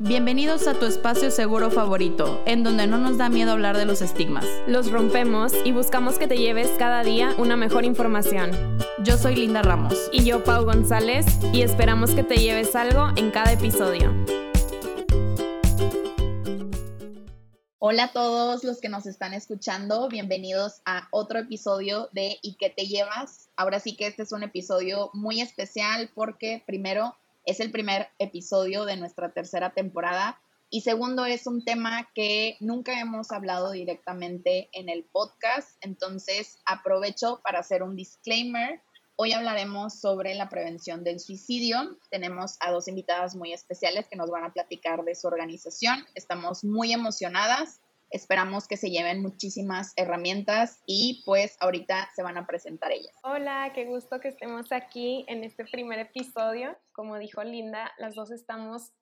Bienvenidos a tu espacio seguro favorito, en donde no nos da miedo hablar de los estigmas. Los rompemos y buscamos que te lleves cada día una mejor información. Yo soy Linda Ramos. Y yo, Pau González, y esperamos que te lleves algo en cada episodio. Hola a todos los que nos están escuchando, bienvenidos a otro episodio de ¿Y qué te llevas? Ahora sí que este es un episodio muy especial porque primero es el primer episodio de nuestra tercera temporada y segundo es un tema que nunca hemos hablado directamente en el podcast, entonces aprovecho para hacer un disclaimer. Hoy hablaremos sobre la prevención del suicidio. Tenemos a dos invitadas muy especiales que nos van a platicar de su organización. Estamos muy emocionadas. Esperamos que se lleven muchísimas herramientas y pues ahorita se van a presentar ellas. Hola, qué gusto que estemos aquí en este primer episodio. Como dijo Linda, las dos estamos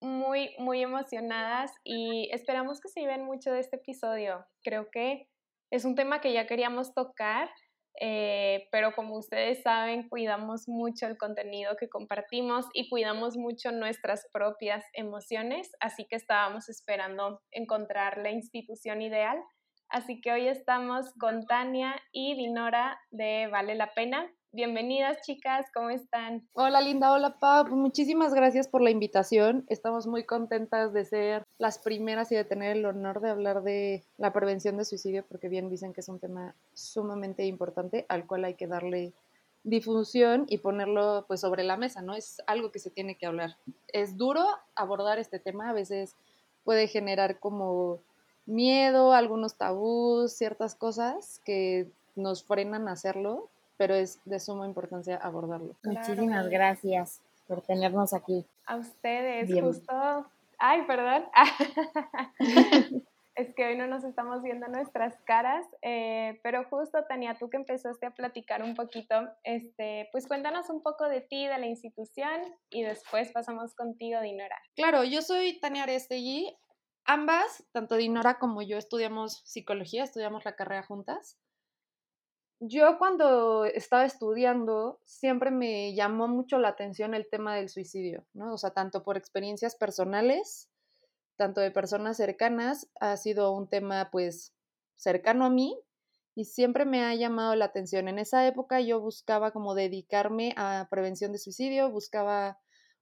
muy, muy emocionadas y esperamos que se lleven mucho de este episodio. Creo que es un tema que ya queríamos tocar eh, pero como ustedes saben, cuidamos mucho el contenido que compartimos y cuidamos mucho nuestras propias emociones, así que estábamos esperando encontrar la institución ideal. Así que hoy estamos con Tania y Dinora de Vale la Pena. Bienvenidas chicas, ¿cómo están? Hola Linda, hola Pau, pues muchísimas gracias por la invitación. Estamos muy contentas de ser las primeras y de tener el honor de hablar de la prevención de suicidio, porque bien dicen que es un tema sumamente importante al cual hay que darle difusión y ponerlo pues sobre la mesa, ¿no? Es algo que se tiene que hablar. Es duro abordar este tema, a veces puede generar como miedo, algunos tabús, ciertas cosas que nos frenan a hacerlo, pero es de suma importancia abordarlo. Muchísimas gracias por tenernos aquí. A ustedes, justo. Ay, perdón. es que hoy no nos estamos viendo nuestras caras, eh, pero justo, Tania, tú que empezaste a platicar un poquito, este, pues cuéntanos un poco de ti, de la institución, y después pasamos contigo, Dinora. Claro, yo soy Tania Arestegui. Ambas, tanto Dinora como yo, estudiamos psicología, estudiamos la carrera juntas yo cuando estaba estudiando siempre me llamó mucho la atención el tema del suicidio, ¿no? O sea, tanto por experiencias personales, tanto de personas cercanas, ha sido un tema pues cercano a mí y siempre me ha llamado la atención. En esa época yo buscaba como dedicarme a prevención de suicidio, buscaba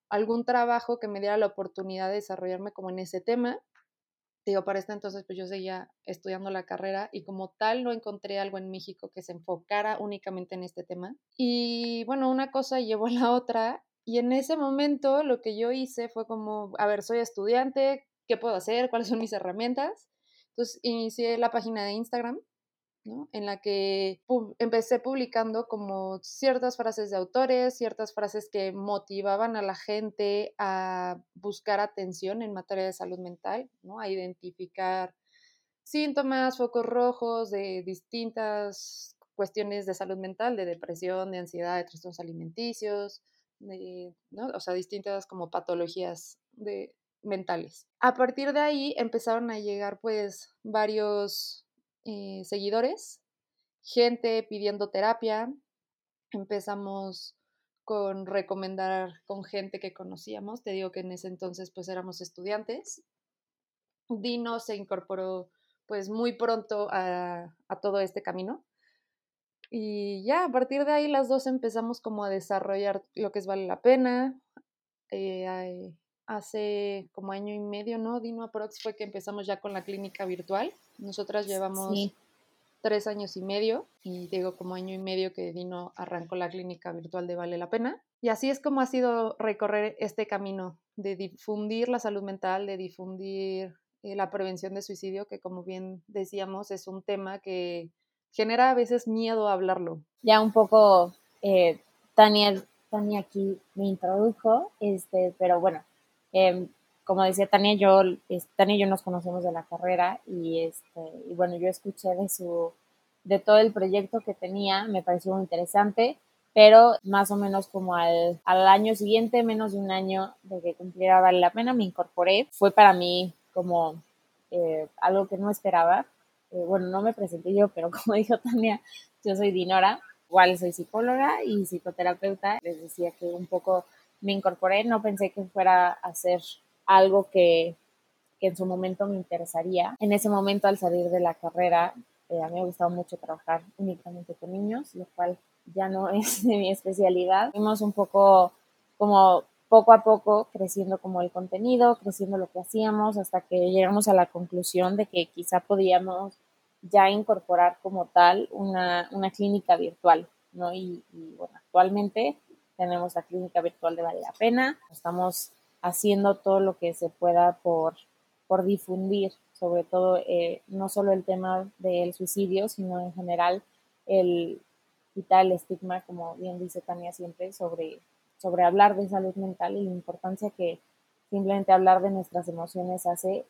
algún trabajo que me diera la oportunidad de desarrollarme como en ese tema digo, para este entonces pues yo seguía estudiando la carrera y como tal no encontré algo en México que se enfocara únicamente en este tema. Y bueno, una cosa llevó a la otra y en ese momento lo que yo hice fue como, a ver, soy estudiante, ¿qué puedo hacer? ¿Cuáles son mis herramientas? Entonces inicié la página de Instagram en la que empecé publicando como ciertas frases de autores, ciertas frases que motivaban a la gente a buscar atención en materia de salud mental, ¿no? a identificar síntomas, focos rojos de distintas cuestiones de salud mental, de depresión, de ansiedad, de trastornos alimenticios, ¿no? o sea, distintas como patologías de, mentales. A partir de ahí empezaron a llegar pues varios eh, seguidores, gente pidiendo terapia, empezamos con recomendar con gente que conocíamos, te digo que en ese entonces pues éramos estudiantes. Dino se incorporó pues muy pronto a, todo este camino. Y ya, a partir de ahí las dos empezamos como a desarrollar lo que es Vale la Pena. Eh, hace como año y medio, ¿no? Dino Aprox fue que empezamos ya con la clínica virtual. Nosotras llevamos tres años y medio y digo como año y medio que Dino arrancó la clínica virtual de Vale la Pena. Y así es como ha sido recorrer este camino de difundir la salud mental, de difundir eh, la prevención de suicidio, que como bien decíamos es un tema que genera a veces miedo a hablarlo. Ya un poco, eh, Tania, Tania aquí me introdujo, este, pero bueno, Em, como decía Tania, yo, Tania y yo nos conocemos de la carrera y, este, y bueno, yo escuché de su, de todo el proyecto que tenía, me pareció muy interesante, pero más o menos como al, al año siguiente, menos de un año de que cumpliera Vale la Pena, me incorporé. Fue para mí como eh, algo que no esperaba. Eh, bueno, no me presenté yo, pero como dijo Tania, yo soy Dinora, igual soy psicóloga y psicoterapeuta. Les decía que un poco me incorporé, no pensé que fuera a ser algo que, en su momento me interesaría. En ese momento, al salir de la carrera, eh, a mí me ha gustado mucho trabajar únicamente con niños, lo cual ya no es de mi especialidad. Fuimos un poco como poco a poco creciendo como el contenido, creciendo lo que hacíamos, hasta que llegamos a la conclusión de que quizá podíamos ya incorporar como tal una, una clínica virtual, ¿no? Y, y, bueno, actualmente tenemos la clínica virtual de Vale la Pena, estamos haciendo todo lo que se pueda por, por difundir, sobre todo eh, no solo el tema del suicidio, sino en general el quitar el estigma, como bien dice Tania siempre, sobre, sobre hablar de salud mental y la importancia que simplemente hablar de nuestras emociones hace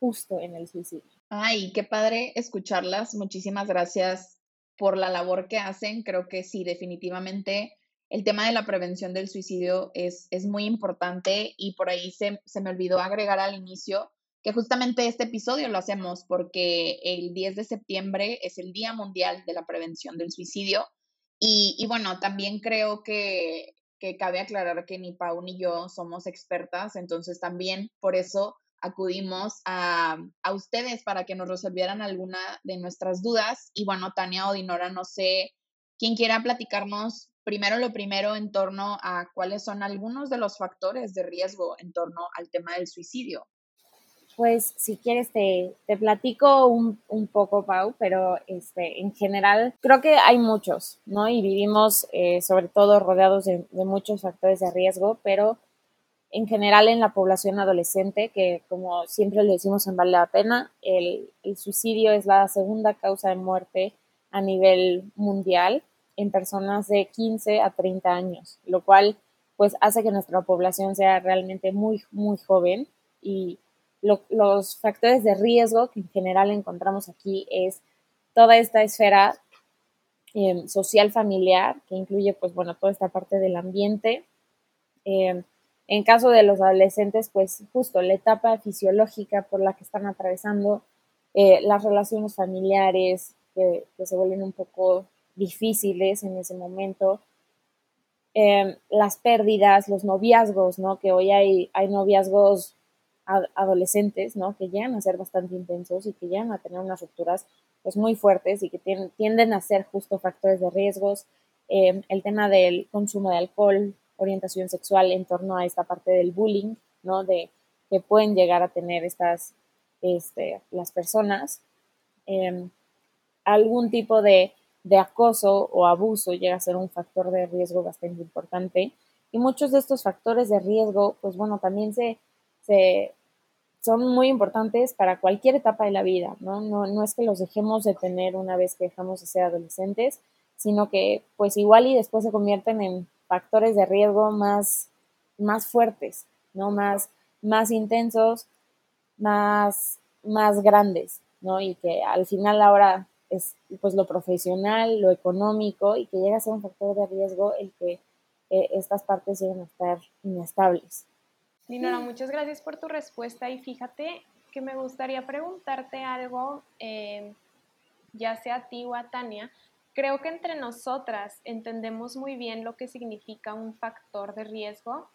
justo en el suicidio. Ay, qué padre escucharlas. Muchísimas gracias por la labor que hacen. Creo que sí, definitivamente el tema de la prevención del suicidio es, es muy importante y por ahí se, se me olvidó agregar al inicio que justamente este episodio lo hacemos porque el 10 de septiembre es el Día Mundial de la Prevención del Suicidio y, y bueno, también creo que, que cabe aclarar que ni Pau ni yo somos expertas, entonces también por eso acudimos a, a, ustedes para que nos resolvieran alguna de nuestras dudas. Y bueno, Tania o Dinora, no sé quién quiera platicarnos primero lo primero en torno a cuáles son algunos de los factores de riesgo en torno al tema del suicidio. Pues si quieres te, te platico un, un, poco, Pau, pero este, en general creo que hay muchos, ¿no? Y vivimos eh, sobre todo rodeados de, muchos factores de riesgo, pero en general en la población adolescente, que como siempre le decimos en Vale la Pena, el, el suicidio es la segunda causa de muerte a nivel mundial en personas de 15 a 30 años, lo cual pues hace que nuestra población sea realmente muy, muy joven y lo, los factores de riesgo que en general encontramos aquí es toda esta esfera eh, social familiar que incluye pues bueno toda esta parte del ambiente. Eh, en caso de los adolescentes pues justo la etapa fisiológica por la que están atravesando, eh, las relaciones familiares que, que se vuelven un poco difíciles en ese momento, eh, las pérdidas, los noviazgos, ¿no? Que hoy hay, hay noviazgos ad adolescentes, ¿no? Que llegan a ser bastante intensos y que llegan a tener unas rupturas pues muy fuertes y que tienden, a ser justo factores de riesgos. Eh, el tema del consumo de alcohol, orientación sexual en torno a esta parte del bullying, ¿no? De que pueden llegar a tener estas, este, las personas. Eh, algún tipo de de acoso o abuso llega a ser un factor de riesgo bastante importante. Y muchos de estos factores de riesgo, pues bueno, también se, se son muy importantes para cualquier etapa de la vida, ¿no? ¿no? No es que los dejemos de tener una vez que dejamos de ser adolescentes, sino que pues igual y después se convierten en factores de riesgo más, más fuertes, ¿no? Más, más intensos, más, más grandes, ¿no? Y que al final ahora es pues lo profesional, lo económico y que llega a ser un factor de riesgo el que eh, estas partes lleguen a estar inestables. Dinora, muchas gracias por tu respuesta y fíjate que me gustaría preguntarte algo, eh, ya sea a ti o a Tania. Creo que entre nosotras entendemos muy bien lo que significa un factor de riesgo,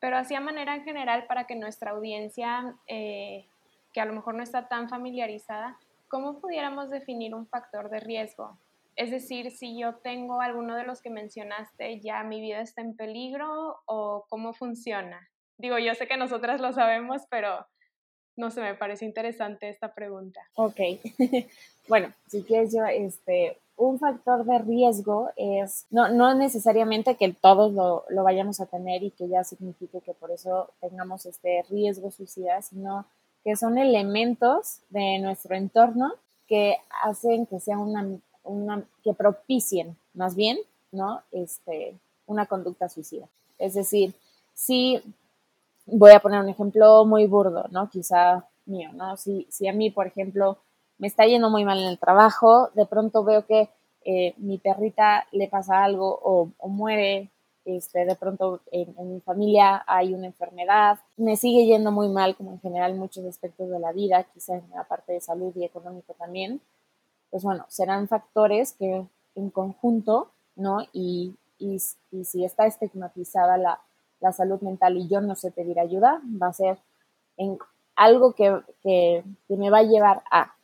pero así a manera en general para que nuestra audiencia, eh, que a lo mejor no está tan familiarizada, ¿cómo pudiéramos definir un factor de riesgo? Es decir, si yo tengo alguno de los que mencionaste, ya mi vida está en peligro o cómo funciona. Digo, yo sé que nosotras lo sabemos, pero no sé, me parece interesante esta pregunta. Ok, bueno, si quieres yo, este, un factor de riesgo es, no, no necesariamente que todos lo, lo vayamos a tener y que ya signifique que por eso tengamos este riesgo suicida, sino que son elementos de nuestro entorno que hacen que sea una, una que propicien más bien, ¿no? Este, una conducta suicida. Es decir, si voy a poner un ejemplo muy burdo, ¿no? Quizá mío, ¿no? Si, si a mí, por ejemplo, me está yendo muy mal en el trabajo, de pronto veo que eh, mi perrita le pasa algo o, o muere este, de pronto en, en, mi familia hay una enfermedad, me sigue yendo muy mal, como en general muchos aspectos de la vida, quizá en la parte de salud y económico también, pues bueno, serán factores que en conjunto, ¿no? Y, y, y si está estigmatizada la, la salud mental y yo no sé pedir ayuda, va a ser en algo que, que, me va a llevar a,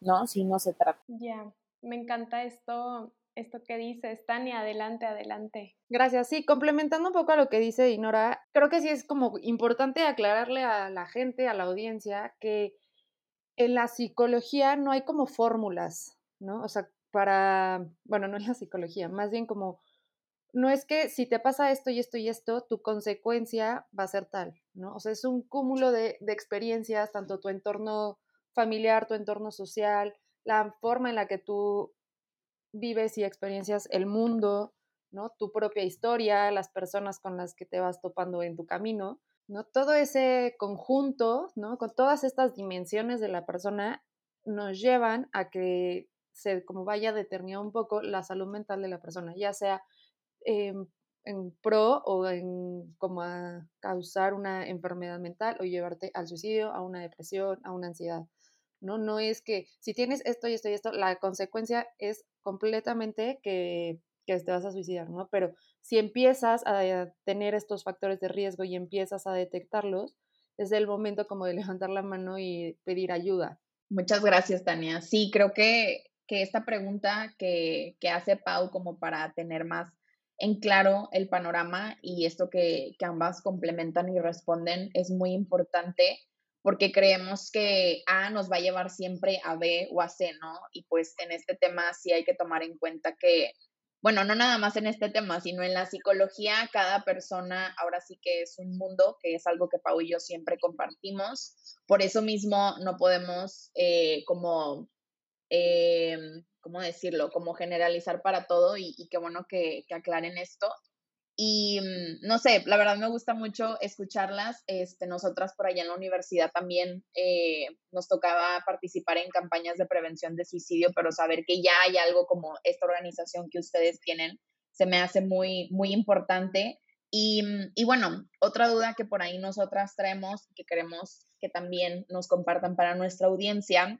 ¿no? Si no se trata. Ya, me encanta esto, esto que dices, Tania, adelante, adelante. Gracias. Sí, complementando un poco a lo que dice Dinora, creo que sí es como importante aclararle a la gente, a la audiencia, que en la psicología no hay como fórmulas, ¿no? O sea, para, bueno, no en la psicología, más bien como, no es que si te pasa esto y esto y esto, tu consecuencia va a ser tal, ¿no? O sea, es un cúmulo de, de experiencias, tanto tu entorno familiar, tu entorno social, la forma en la que tú vives y experiencias el mundo, ¿no? Tu propia historia, las personas con las que te vas topando en tu camino, ¿no? Todo ese conjunto, ¿no? Con todas estas dimensiones de la persona nos llevan a que se como vaya a determinar un poco la salud mental de la persona, ya sea en pro o en como a causar una enfermedad mental o llevarte al suicidio, a una depresión, a una ansiedad. ¿no? No es que si tienes esto y esto y esto, la consecuencia es completamente que, que te vas a suicidar, ¿no? Pero si empiezas a tener estos factores de riesgo y empiezas a detectarlos, es el momento como de levantar la mano y pedir ayuda. Muchas gracias, Tania. Sí, creo que, que esta pregunta que, que, hace Pau como para tener más en claro el panorama y esto que, que ambas complementan y responden es muy importante porque creemos que A nos va a llevar siempre a B o a C, ¿no? Y pues en este tema sí hay que tomar en cuenta que, bueno, no nada más en este tema, sino en la psicología, cada persona ahora sí que es un mundo, que es algo que Pau y yo siempre compartimos. Por eso mismo no podemos eh, como, eh, ¿cómo decirlo? Como generalizar para todo y, y qué bueno que, que aclaren esto. Y mm, no sé, la verdad me gusta mucho escucharlas. Este, nosotras por allá en la universidad también eh, nos tocaba participar en campañas de prevención de suicidio, pero saber que ya hay algo como esta organización que ustedes tienen se me hace muy, muy importante. Y, mm, y bueno, otra duda que por ahí nosotras traemos, que queremos que también nos compartan para nuestra audiencia,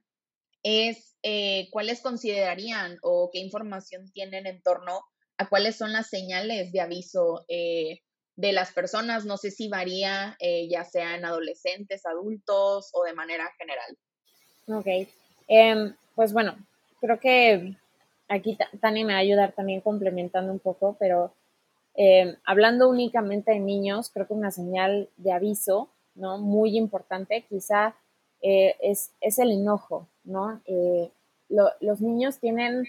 es eh, cuáles considerarían o qué información tienen en torno a cuáles son las señales de aviso eh, de las personas. No sé si varía, eh, ya sea en adolescentes, adultos o de manera general. Ok, em, pues bueno, creo que aquí Tani me va a ayudar también complementando un poco, pero em, hablando únicamente de niños, creo que una señal de aviso, ¿no? Muy importante, quizá eh, es, es, el enojo, ¿no? los niños tienen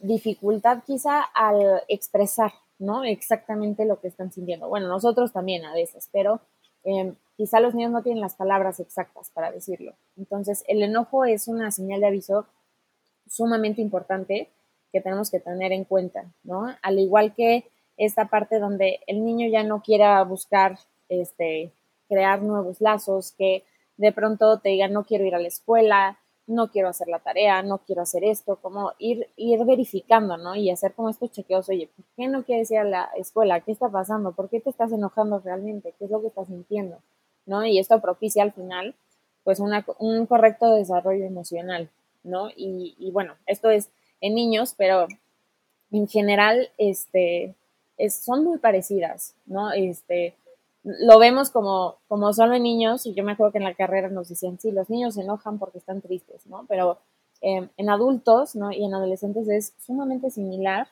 dificultad quizá al expresar, ¿no? Exactamente lo que están sintiendo. Bueno, nosotros también a veces, pero em, quizá los niños no tienen las palabras exactas para decirlo. Entonces, el enojo es una señal de aviso sumamente importante que tenemos que tener en cuenta, ¿no? Al igual que esta parte donde el niño ya no quiera buscar, este, crear nuevos lazos, que de pronto te diga no quiero ir a la escuela, no quiero hacer la tarea, no quiero hacer esto, como ir, ir verificando, ¿no? Y hacer como estos chequeos, oye, ¿por qué no quieres ir a la escuela? ¿Qué está pasando? ¿Por qué te estás enojando realmente? ¿Qué es lo que estás sintiendo? ¿No? Y esto propicia al final, pues, un correcto desarrollo emocional, ¿no? Y, y, bueno, esto es en niños, pero en general, este, es, son muy parecidas, ¿no? Este, lo vemos como, como solo niños, y yo me acuerdo que en la carrera nos decían, sí, los niños se enojan porque están tristes, ¿no? Pero em, en adultos, ¿no? Y en adolescentes es sumamente similar,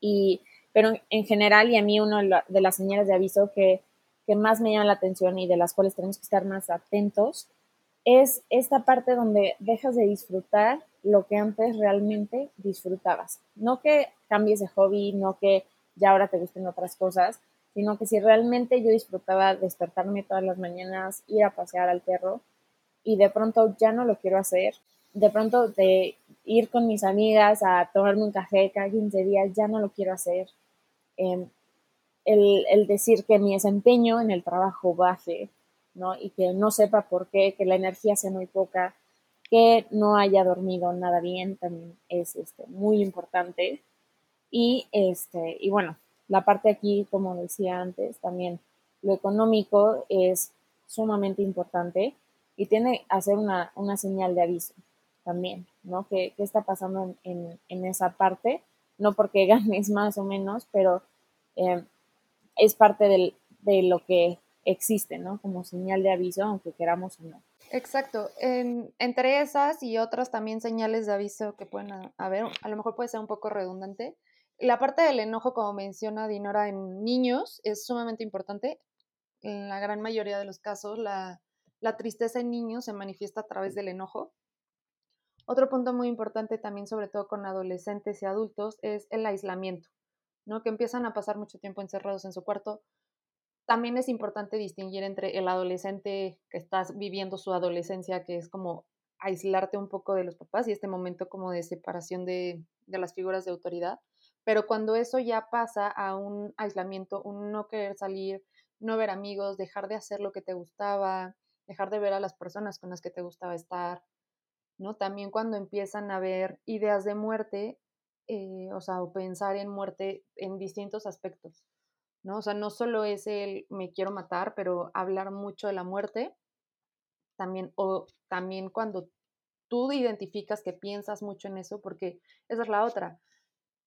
y, pero en general, y a mí una de las señales de aviso que, que más me llama la atención y de las cuales tenemos que estar más atentos, es esta parte donde dejas de disfrutar lo que antes realmente disfrutabas. No que cambies de hobby, no que ya ahora te gusten otras cosas, sino que si realmente yo disfrutaba despertarme todas las mañanas, ir a pasear al perro y de pronto ya no lo quiero hacer, de pronto de ir con mis amigas a tomarme un café cada 15 días, ya no lo quiero hacer. Em, el, el, decir que mi desempeño en el trabajo baje, ¿no? Y que no sepa por qué, que la energía sea muy poca, que no haya dormido nada bien, también es este, muy importante. Y, este, y bueno, la parte aquí, como decía antes, también lo económico es sumamente importante y tiene que hacer una, señal de aviso también, ¿no? ¿Qué, está pasando en, esa parte? No porque ganes más o menos, pero eh, es parte del, de lo que existe, ¿no? Como señal de aviso, aunque queramos o no. Exacto. entre esas y otras también señales de aviso que pueden haber, a lo mejor puede ser un poco redundante. La parte del enojo, como menciona Dinora, en niños es sumamente importante. En la gran mayoría de los casos, la, la tristeza en niños se manifiesta a través del enojo. Otro punto muy importante también, sobre todo con adolescentes y adultos, es el aislamiento, ¿no? Que empiezan a pasar mucho tiempo encerrados en su cuarto, también es importante distinguir entre el adolescente que estás viviendo su adolescencia, que es como aislarte un poco de los papás y este momento como de separación de, las figuras de autoridad, pero cuando eso ya pasa a un aislamiento, un no querer salir, no ver amigos, dejar de hacer lo que te gustaba, dejar de ver a las personas con las que te gustaba estar, ¿no? También cuando empiezan a ver ideas de muerte, eh, o sea, o pensar en muerte en distintos aspectos. ¿no? O sea, no solo es el me quiero matar, pero hablar mucho de la muerte, también, o también cuando tú identificas que piensas mucho en eso, porque esa es la otra.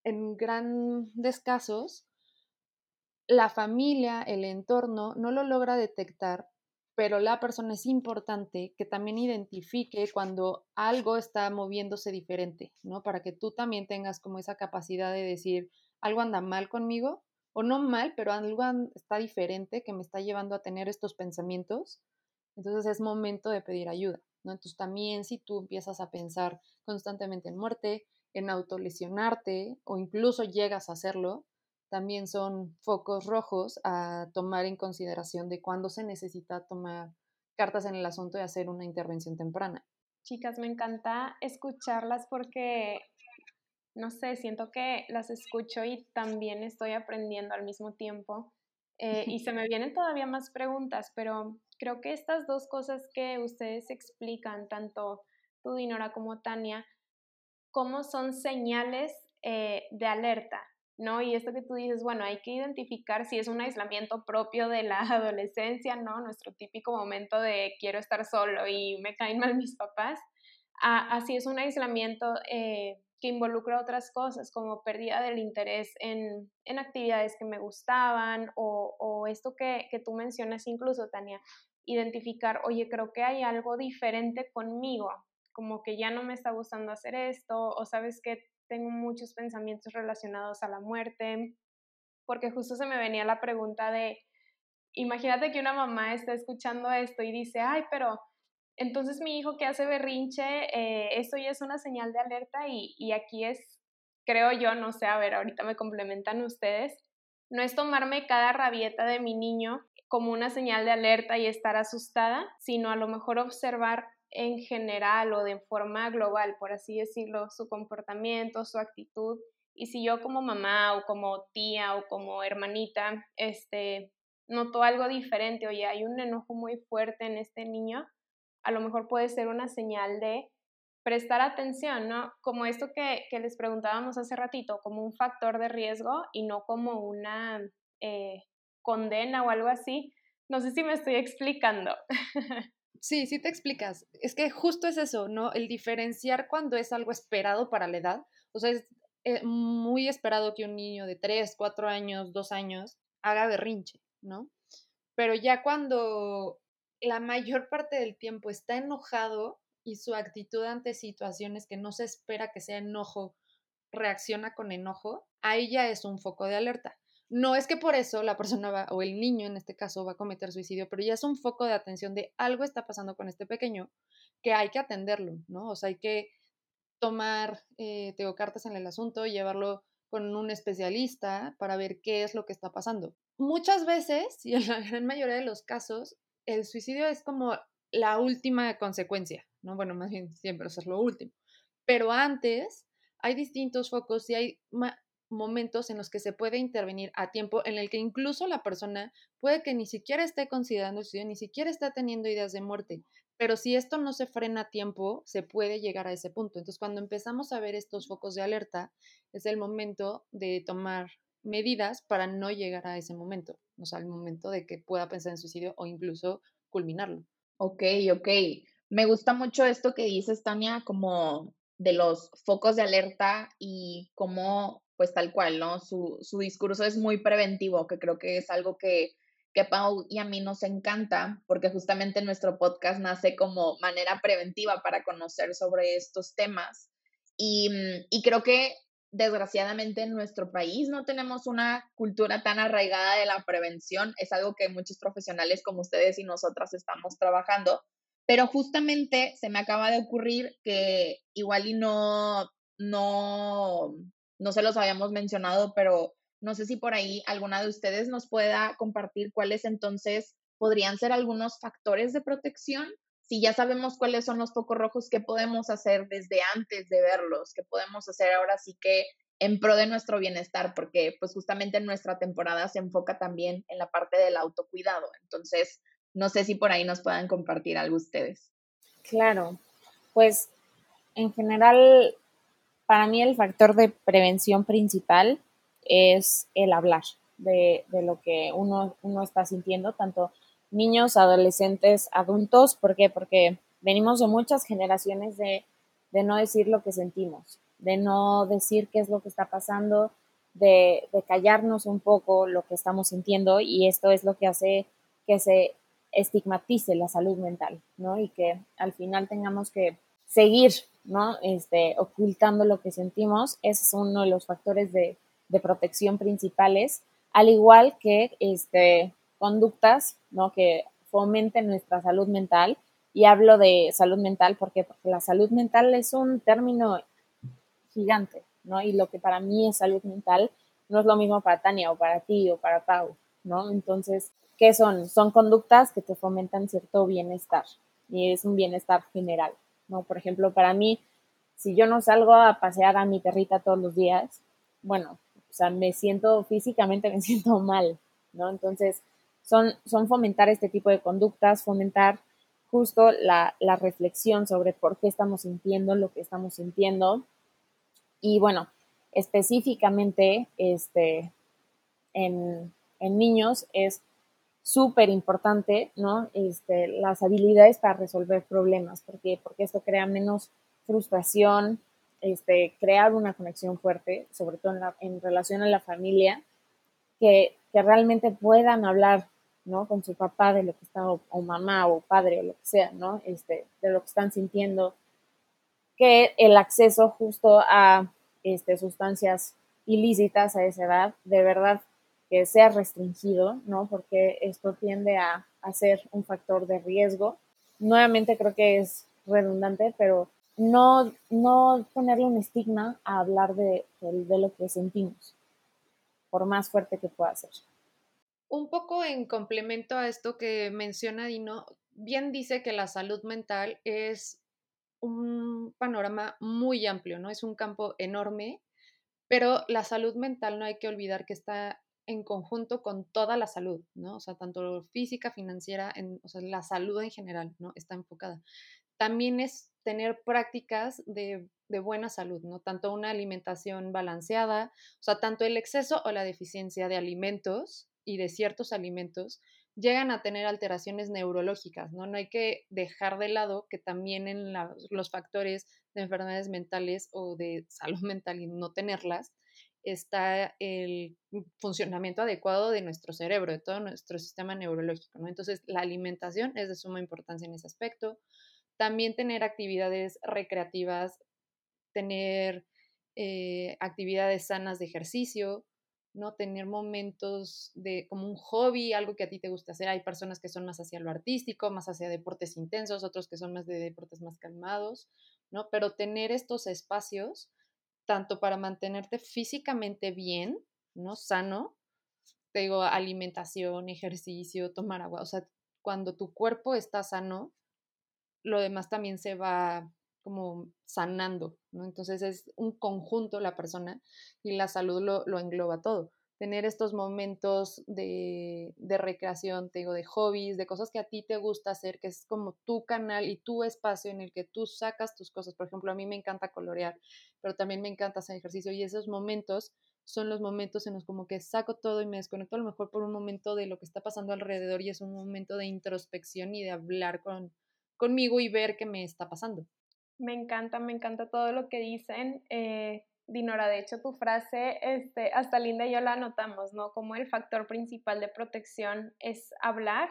En grandes casos, la familia, el entorno, no lo logra detectar, pero la persona es importante que también identifique cuando algo está moviéndose diferente, ¿no? Para que tú también tengas como esa capacidad de decir, algo anda mal conmigo, o no mal, pero algo está diferente que me está llevando a tener estos pensamientos, entonces es momento de pedir ayuda, ¿no? Entonces también si tú empiezas a pensar constantemente en muerte, en autolesionarte o incluso llegas a hacerlo, también son focos rojos a tomar en consideración de cuándo se necesita tomar cartas en el asunto y hacer una intervención temprana. Chicas, me encanta escucharlas porque no sé, siento que las escucho y también estoy aprendiendo al mismo tiempo. Eh, y se me vienen todavía más preguntas, pero creo que estas dos cosas que ustedes explican, tanto tú, Dinora, como Tania, cómo son señales eh, de alerta, ¿no? Y esto que tú dices, bueno, hay que identificar si es un aislamiento propio de la adolescencia, ¿no? Nuestro típico momento de quiero estar solo y me caen mal mis papás. así es un aislamiento eh, que involucra otras cosas como pérdida del interés en, actividades que me gustaban o, esto que, tú mencionas incluso, Tania, identificar, oye, creo que hay algo diferente conmigo, como que ya no me está gustando hacer esto o sabes que tengo muchos pensamientos relacionados a la muerte, porque justo se me venía la pregunta de, imagínate que una mamá está escuchando esto y dice, ay, pero entonces mi hijo que hace berrinche, eh, esto ya es una señal de alerta y, aquí es, creo yo, no sé, a ver, ahorita me complementan ustedes, no es tomarme cada rabieta de mi niño como una señal de alerta y estar asustada, sino a lo mejor observar en general o de forma global, por así decirlo, su comportamiento, su actitud. Y si yo como mamá o como tía o como hermanita, este, noto algo diferente, oye, hay un enojo muy fuerte en este niño, a lo mejor puede ser una señal de prestar atención, ¿no? Como esto que, les preguntábamos hace ratito, como un factor de riesgo y no como una eh, condena o algo así. No sé si me estoy explicando. Sí, sí te explicas. Es que justo es eso, ¿no? El diferenciar cuando es algo esperado para la edad. O sea, es eh, muy esperado que un niño de 3, 4 años, 2 años haga berrinche, ¿no? Pero ya cuando la mayor parte del tiempo está enojado y su actitud ante situaciones que no se espera que sea enojo reacciona con enojo, ahí ya es un foco de alerta. No es que por eso la persona va, o el niño en este caso, va a cometer suicidio, pero ya es un foco de atención de algo está pasando con este pequeño que hay que atenderlo, ¿no? O sea, hay que tomar, eh, tengo cartas en el asunto, y llevarlo con un especialista para ver qué es lo que está pasando. Muchas veces, y en la gran mayoría de los casos, el suicidio es como la última consecuencia, ¿no? Bueno, más bien siempre es lo último. Pero antes hay distintos focos y hay momentos en los que se puede intervenir a tiempo, en el que incluso la persona puede que ni siquiera esté considerando el suicidio, ni siquiera esté teniendo ideas de muerte. Pero si esto no se frena a tiempo, se puede llegar a ese punto. Entonces, cuando empezamos a ver estos focos de alerta, es el momento de tomar medidas para no llegar a ese momento, o sea, al momento de que pueda pensar en suicidio o incluso culminarlo. Ok, ok. Me gusta mucho esto que dices, Tania, como de los focos de alerta y cómo, pues tal cual, ¿no? Su, su discurso es muy preventivo, que creo que es algo que, que Pau y a mí nos encanta, porque justamente nuestro podcast nace como manera preventiva para conocer sobre estos temas. Y, mm, y creo que desgraciadamente en nuestro país no tenemos una cultura tan arraigada de la prevención. Es algo que muchos profesionales como ustedes y nosotras estamos trabajando. Pero justamente se me acaba de ocurrir que igual y no, no, no se los habíamos mencionado, pero no sé si por ahí alguna de ustedes nos pueda compartir cuáles entonces podrían ser algunos factores de protección si ya sabemos cuáles son los focos rojos, ¿qué podemos hacer desde antes de verlos? ¿Qué podemos hacer ahora sí que en pro de nuestro bienestar? Porque pues justamente nuestra temporada se enfoca también en la parte del autocuidado. Entonces, no sé si por ahí nos puedan compartir algo ustedes. Claro, pues en general, para mí el factor de prevención principal es el hablar de, lo que uno, uno está sintiendo, tanto niños, adolescentes, adultos. ¿Por qué? Porque venimos de muchas generaciones de, de no decir lo que sentimos, de no decir qué es lo que está pasando, de, de, callarnos un poco lo que estamos sintiendo y esto es lo que hace que se estigmatice la salud mental, ¿no? Y que al final tengamos que seguir, ¿no? Este, ocultando lo que sentimos. Ese es uno de los factores de, de protección principales, al igual que este, conductas ¿no? que fomenten nuestra salud mental. Y hablo de salud mental porque, porque la salud mental es un término gigante, ¿no? Y lo que para mí es salud mental no es lo mismo para Tania o para ti o para Pau, ¿no? Entonces, ¿qué son? Son conductas que te fomentan cierto bienestar y es un bienestar general, ¿no? Por ejemplo, para mí, si yo no salgo a pasear a mi perrita todos los días, bueno, o sea, me siento físicamente, me siento mal, ¿no? Entonces, son, fomentar este tipo de conductas, fomentar justo la, reflexión sobre por qué estamos sintiendo lo que estamos sintiendo. Y bueno, específicamente este, en, niños es súper importante, ¿no? Este, las habilidades para resolver problemas, porque, porque esto crea menos frustración, este, crear una conexión fuerte, sobre todo en, en relación a la familia, que, que realmente puedan hablar ¿no? Con su papá de lo que está, o, mamá, o padre, o lo que sea, ¿no? Este, de lo que están sintiendo, que el acceso justo a este, sustancias ilícitas a esa edad, de verdad que sea restringido, ¿no? Porque esto tiende a, a ser un factor de riesgo. Nuevamente creo que es redundante, pero no, no ponerle un estigma a hablar de, de lo que sentimos, por más fuerte que pueda ser. Un poco en complemento a esto que menciona Dino, bien dice que la salud mental es un panorama muy amplio, ¿no? Es un campo enorme, pero la salud mental no hay que olvidar que está en conjunto con toda la salud, ¿no? O sea, tanto física, financiera, en, o sea, la salud en general, ¿no? Está enfocada. También es tener prácticas de, buena salud, ¿no? Tanto una alimentación balanceada, o sea, tanto el exceso o la deficiencia de alimentos y de ciertos alimentos llegan a tener alteraciones neurológicas, ¿no? No hay que dejar de lado que también en los factores de enfermedades mentales o de salud mental y no tenerlas, está el funcionamiento adecuado de nuestro cerebro, de todo nuestro sistema neurológico, ¿no? Entonces, la alimentación es de suma importancia en ese aspecto. También tener actividades recreativas, tener eh, actividades sanas de ejercicio, ¿no? Tener momentos de como un hobby, algo que a ti te gusta hacer. Hay personas que son más hacia lo artístico, más hacia deportes intensos, otros que son más de deportes más calmados, ¿no? Pero tener estos espacios, tanto para mantenerte físicamente bien, ¿no? Sano, te digo, alimentación, ejercicio, tomar agua, o sea, cuando tu cuerpo está sano, lo demás también se va como sanando, ¿no? Entonces es un conjunto la persona y la salud lo, engloba todo. Tener estos momentos de, de, recreación, te digo, de hobbies, de cosas que a ti te gusta hacer, que es como tu canal y tu espacio en el que tú sacas tus cosas. Por ejemplo, a mí me encanta colorear, pero también me encanta hacer ejercicio y esos momentos son los momentos en los como que saco todo y me desconecto a lo mejor por un momento de lo que está pasando alrededor y es un momento de introspección y de hablar con, conmigo y ver qué me está pasando. Me encanta, me encanta todo lo que dicen. Eh, Dinora, de hecho tu frase, este, hasta Linda y yo la anotamos, ¿no? Como el factor principal de protección es hablar.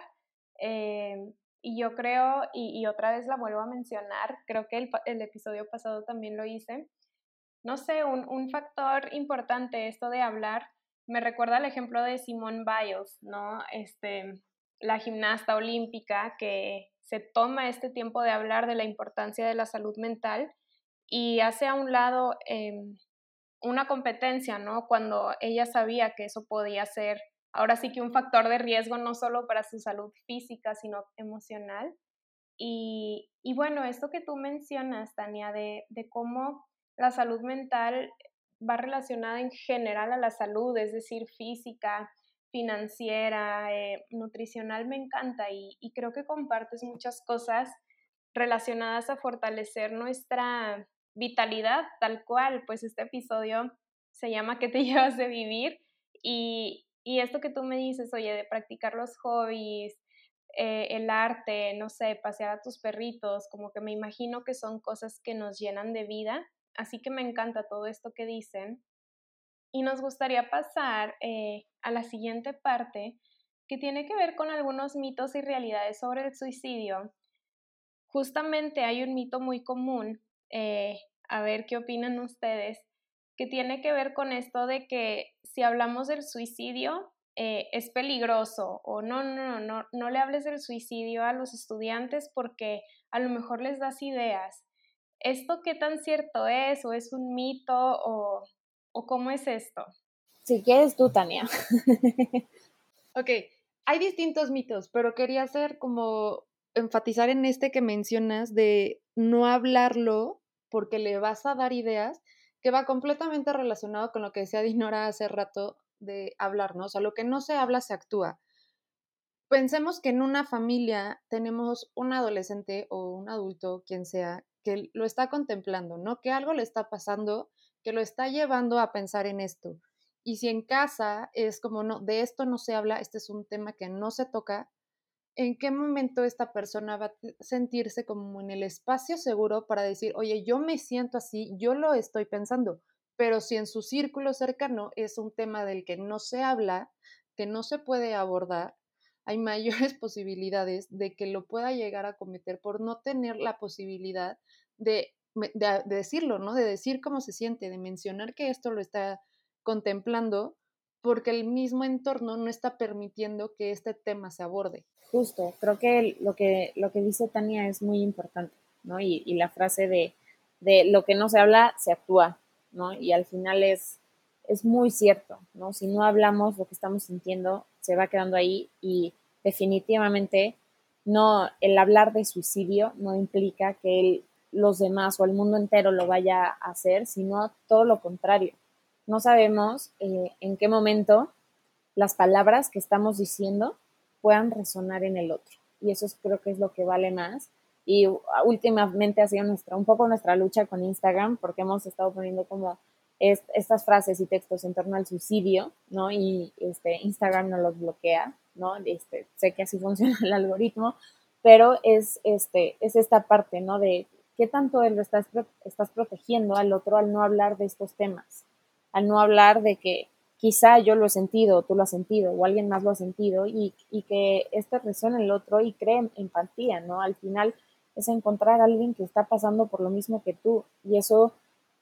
Eh, y yo creo, y, otra vez la vuelvo a mencionar, creo que el, episodio pasado también lo hice, no sé, un, un, factor importante esto de hablar, me recuerda el ejemplo de Simone Biles, ¿no? Este, la gimnasta olímpica que se toma este tiempo de hablar de la importancia de la salud mental y hace a un lado em, una competencia, ¿no? Cuando ella sabía que eso podía ser ahora sí que un factor de riesgo no solo para su salud física, sino emocional. Y, bueno, esto que tú mencionas, Tania, de, de, cómo la salud mental va relacionada en general a la salud, es decir, física, financiera, eh, nutricional, me encanta y, y creo que compartes muchas cosas relacionadas a fortalecer nuestra vitalidad tal cual, pues este episodio se llama ¿Qué te llevas de vivir? Y, y esto que tú me dices, oye, de practicar los hobbies, eh, el arte, no sé, pasear a tus perritos, como que me imagino que son cosas que nos llenan de vida. Así que me encanta todo esto que dicen. Y nos gustaría pasar eh, a la siguiente parte, que tiene que ver con algunos mitos y realidades sobre el suicidio. Justamente hay un mito muy común, eh, a ver qué opinan ustedes, que tiene que ver con esto de que si hablamos del suicidio eh, es peligroso o no, no, no, no le hables del suicidio a los estudiantes porque a lo mejor les das ideas. ¿Esto qué tan cierto es o es un mito o, o cómo es esto? Si quieres tú, Tania. ok, hay distintos mitos, pero quería hacer como enfatizar en este que mencionas de no hablarlo porque le vas a dar ideas que va completamente relacionado con lo que decía Dinora hace rato de hablarnos, O sea, lo que no se habla se actúa. Pensemos que en una familia tenemos un adolescente o un adulto, quien sea, que lo está contemplando, ¿no? Que algo le está pasando, que lo está llevando a pensar en esto. Y si en casa es como, no, de esto no se habla, este es un tema que no se toca, en qué momento esta persona va a sentirse como en el espacio seguro para decir, oye, yo me siento así, yo lo estoy pensando, pero si en su círculo cercano es un tema del que no se habla, que no se puede abordar, hay mayores posibilidades de que lo pueda llegar a cometer por no tener la posibilidad de, de, decirlo, ¿no? De decir cómo se siente, de mencionar que esto lo está contemplando, porque el mismo entorno no está permitiendo que este tema se aborde. Justo, creo que lo que, lo que dice Tania es muy importante, ¿no? Y, la frase de, de, lo que no se habla, se actúa, ¿no? Y al final es, es muy cierto, ¿no? Si no hablamos lo que estamos sintiendo, se va quedando ahí y definitivamente no, el hablar de suicidio no implica que los demás o el mundo entero lo vaya a hacer, sino todo lo contrario. No sabemos eh, en qué momento las palabras que estamos diciendo puedan resonar en el otro. Y eso creo que es lo que vale más. Y últimamente ha sido nuestra, un poco nuestra lucha con Instagram, porque hemos estado poniendo como estas frases y textos en torno al suicidio, ¿no? Y este, Instagram no los bloquea, ¿no? Este, sé que así funciona el algoritmo, pero es, este, es esta parte, ¿no? De qué tanto estás protegiendo al otro al no hablar de estos temas, al no hablar de que quizá yo lo he sentido, tú lo has sentido, o alguien más lo ha sentido, y, que esto resuene en el otro y cree empatía, ¿no? Al final es encontrar a alguien que está pasando por lo mismo que tú, y eso,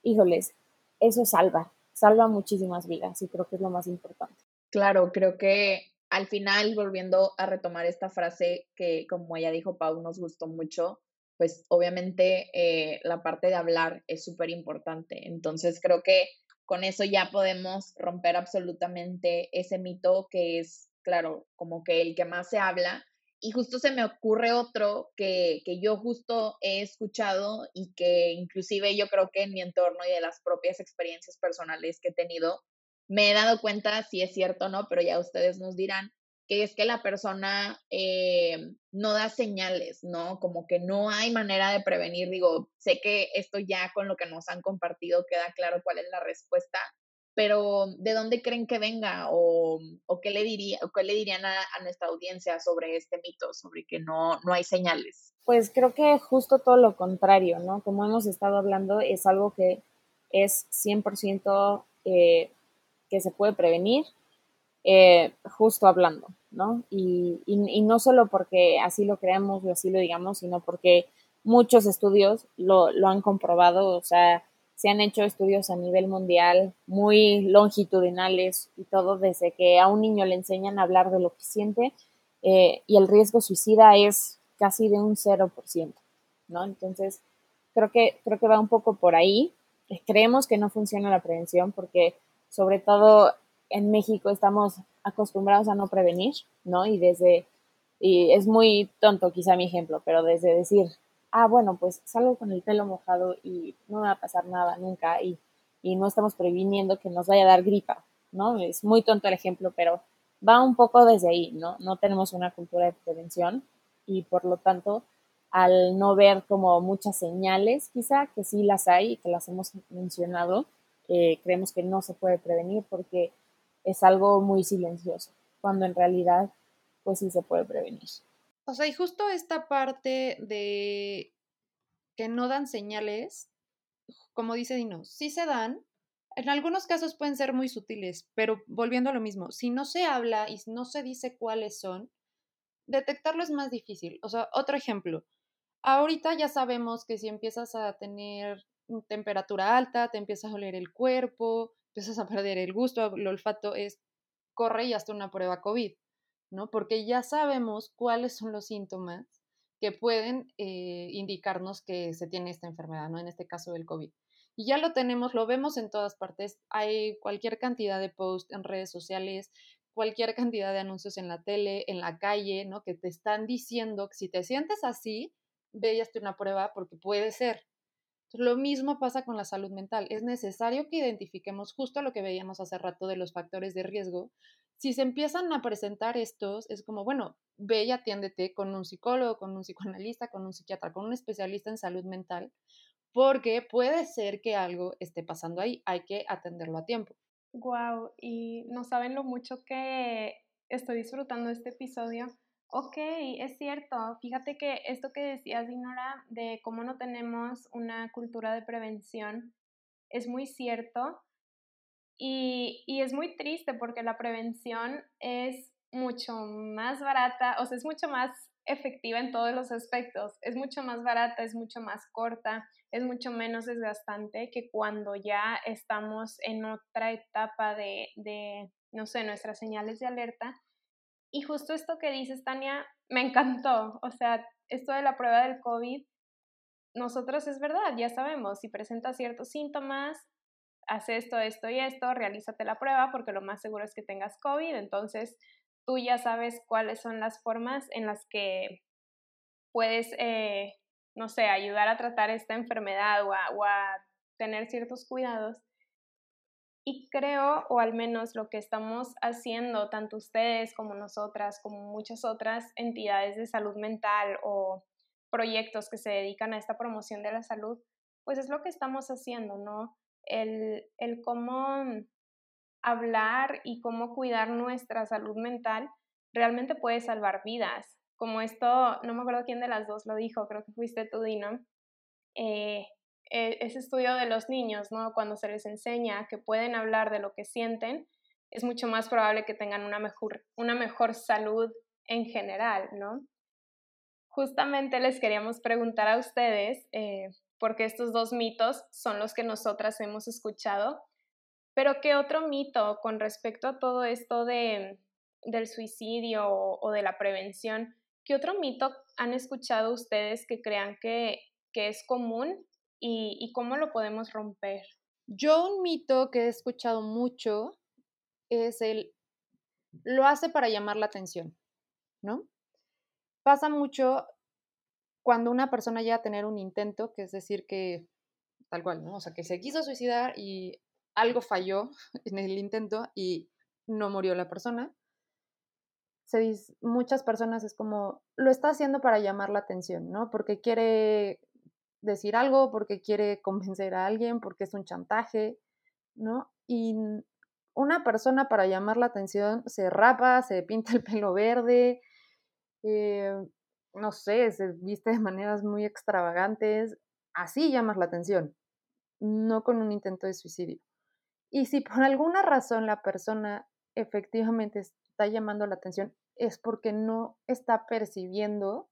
híjoles, eso salva, salva muchísimas vidas, y creo que es lo más importante. Claro, creo que al final, volviendo a retomar esta frase que, como ella dijo, Pau, nos gustó mucho, pues obviamente eh, la parte de hablar es súper importante. Entonces creo que con eso ya podemos romper absolutamente ese mito que es, claro, como que el que más se habla. Y justo se me ocurre otro que, que yo justo he escuchado y que inclusive yo creo que en mi entorno y de las propias experiencias personales que he tenido, me he dado cuenta si es cierto o no, pero ya ustedes nos dirán, que es que la persona eh, no da señales, ¿no? Como que no hay manera de prevenir. Digo, sé que esto ya con lo que nos han compartido queda claro cuál es la respuesta, pero ¿de dónde creen que venga? ¿O, o qué, le diría, o qué le dirían a, a, nuestra audiencia sobre este mito, sobre que no, no hay señales? Pues creo que justo todo lo contrario, ¿no? Como hemos estado hablando, es algo que es 100% eh, que se puede prevenir eh, justo hablando, ¿no? Y, no solo porque así lo creamos o así lo digamos, sino porque muchos estudios lo, lo han comprobado, o sea, se han hecho estudios a nivel mundial muy longitudinales y todo, desde que a un niño le enseñan a hablar de lo que siente eh, y el riesgo suicida es casi de un 0%, ¿no? Entonces, creo que, creo que va un poco por ahí. Creemos que no funciona la prevención porque, sobre todo en México, estamos acostumbrados a no prevenir, ¿no? Y desde, y es muy tonto quizá mi ejemplo, pero desde decir, ah, bueno, pues salgo con el pelo mojado y no me va a pasar nada nunca y, y no estamos previniendo que nos vaya a dar gripa, ¿no? Es muy tonto el ejemplo, pero va un poco desde ahí, ¿no? No tenemos una cultura de prevención y por lo tanto, al no ver como muchas señales, quizá que sí las hay y que las hemos mencionado, eh, creemos que no se puede prevenir porque es algo muy silencioso, cuando en realidad, pues sí se puede prevenir. O sea, y justo esta parte de que no dan señales, como dice Dino, sí se dan. En algunos casos pueden ser muy sutiles, pero volviendo a lo mismo, si no se habla y no se dice cuáles son, detectarlo es más difícil. O sea, otro ejemplo. Ahorita ya sabemos que si empiezas a tener temperatura alta, te empiezas a oler el cuerpo, empiezas a perder el gusto, el olfato, es corre y hazte una prueba COVID. ¿no? Porque ya sabemos cuáles son los síntomas que pueden eh, indicarnos que se tiene esta enfermedad, ¿no? En este caso del COVID. Y ya lo tenemos, lo vemos en todas partes. Hay cualquier cantidad de posts en redes sociales, cualquier cantidad de anuncios en la tele, en la calle, ¿no? Que te están diciendo que si te sientes así, ve y hazte una prueba porque puede ser. Lo mismo pasa con la salud mental. Es necesario que identifiquemos justo lo que veíamos hace rato de los factores de riesgo si se empiezan a presentar estos, es como, bueno, ve y atiéndete con un psicólogo, con un psicoanalista, con un psiquiatra, con un especialista en salud mental, porque puede ser que algo esté pasando ahí, hay que atenderlo a tiempo. Wow, y no saben lo mucho que estoy disfrutando este episodio. Ok, es cierto. Fíjate que esto que decías, Dinora, de cómo no tenemos una cultura de prevención, es muy cierto. Y, y, es muy triste porque la prevención es mucho más barata, o sea, es mucho más efectiva en todos los aspectos. Es mucho más barata, es mucho más corta, es mucho menos desgastante que cuando ya estamos en otra etapa de, de no sé, nuestras señales de alerta. Y justo esto que dices, Tania, me encantó. O sea, esto de la prueba del COVID, nosotros es verdad, ya sabemos, si presenta ciertos síntomas, haz esto, esto y esto, realízate la prueba porque lo más seguro es que tengas COVID, entonces tú ya sabes cuáles son las formas en las que puedes, eh, no sé, ayudar a tratar esta enfermedad o a, tener ciertos cuidados. Y creo, o al menos lo que estamos haciendo, tanto ustedes como nosotras, como muchas otras entidades de salud mental o proyectos que se dedican a esta promoción de la salud, pues es lo que estamos haciendo, ¿no? el, el cómo hablar y cómo cuidar nuestra salud mental realmente puede salvar vidas. Como esto, no me acuerdo quién de las dos lo dijo, creo que fuiste tú, Dino, eh, ese estudio de los niños, ¿no? Cuando se les enseña que pueden hablar de lo que sienten, es mucho más probable que tengan una mejor, una mejor salud en general, ¿no? Justamente les queríamos preguntar a ustedes, eh, porque estos dos mitos son los que nosotras hemos escuchado. Pero ¿qué otro mito con respecto a todo esto de, del suicidio o, de la prevención? ¿Qué otro mito han escuchado ustedes que crean que, que es común y, cómo lo podemos romper? Yo un mito que he escuchado mucho es el lo hace para llamar la atención, ¿no? Pasa mucho cuando una persona llega a tener un intento, que es decir, que tal cual, ¿no? O sea, que se quiso suicidar y algo falló en el intento y no murió la persona. Se dice, muchas personas es como, lo está haciendo para llamar la atención, ¿no? Porque quiere decir algo, porque quiere convencer a alguien, porque es un chantaje, ¿no? Y una persona para llamar la atención se rapa, se pinta el pelo verde, eh, no sé, se viste de maneras muy extravagantes, así llamas la atención, no con un intento de suicidio. Y si por alguna razón la persona efectivamente está llamando la atención, es porque no está percibiendo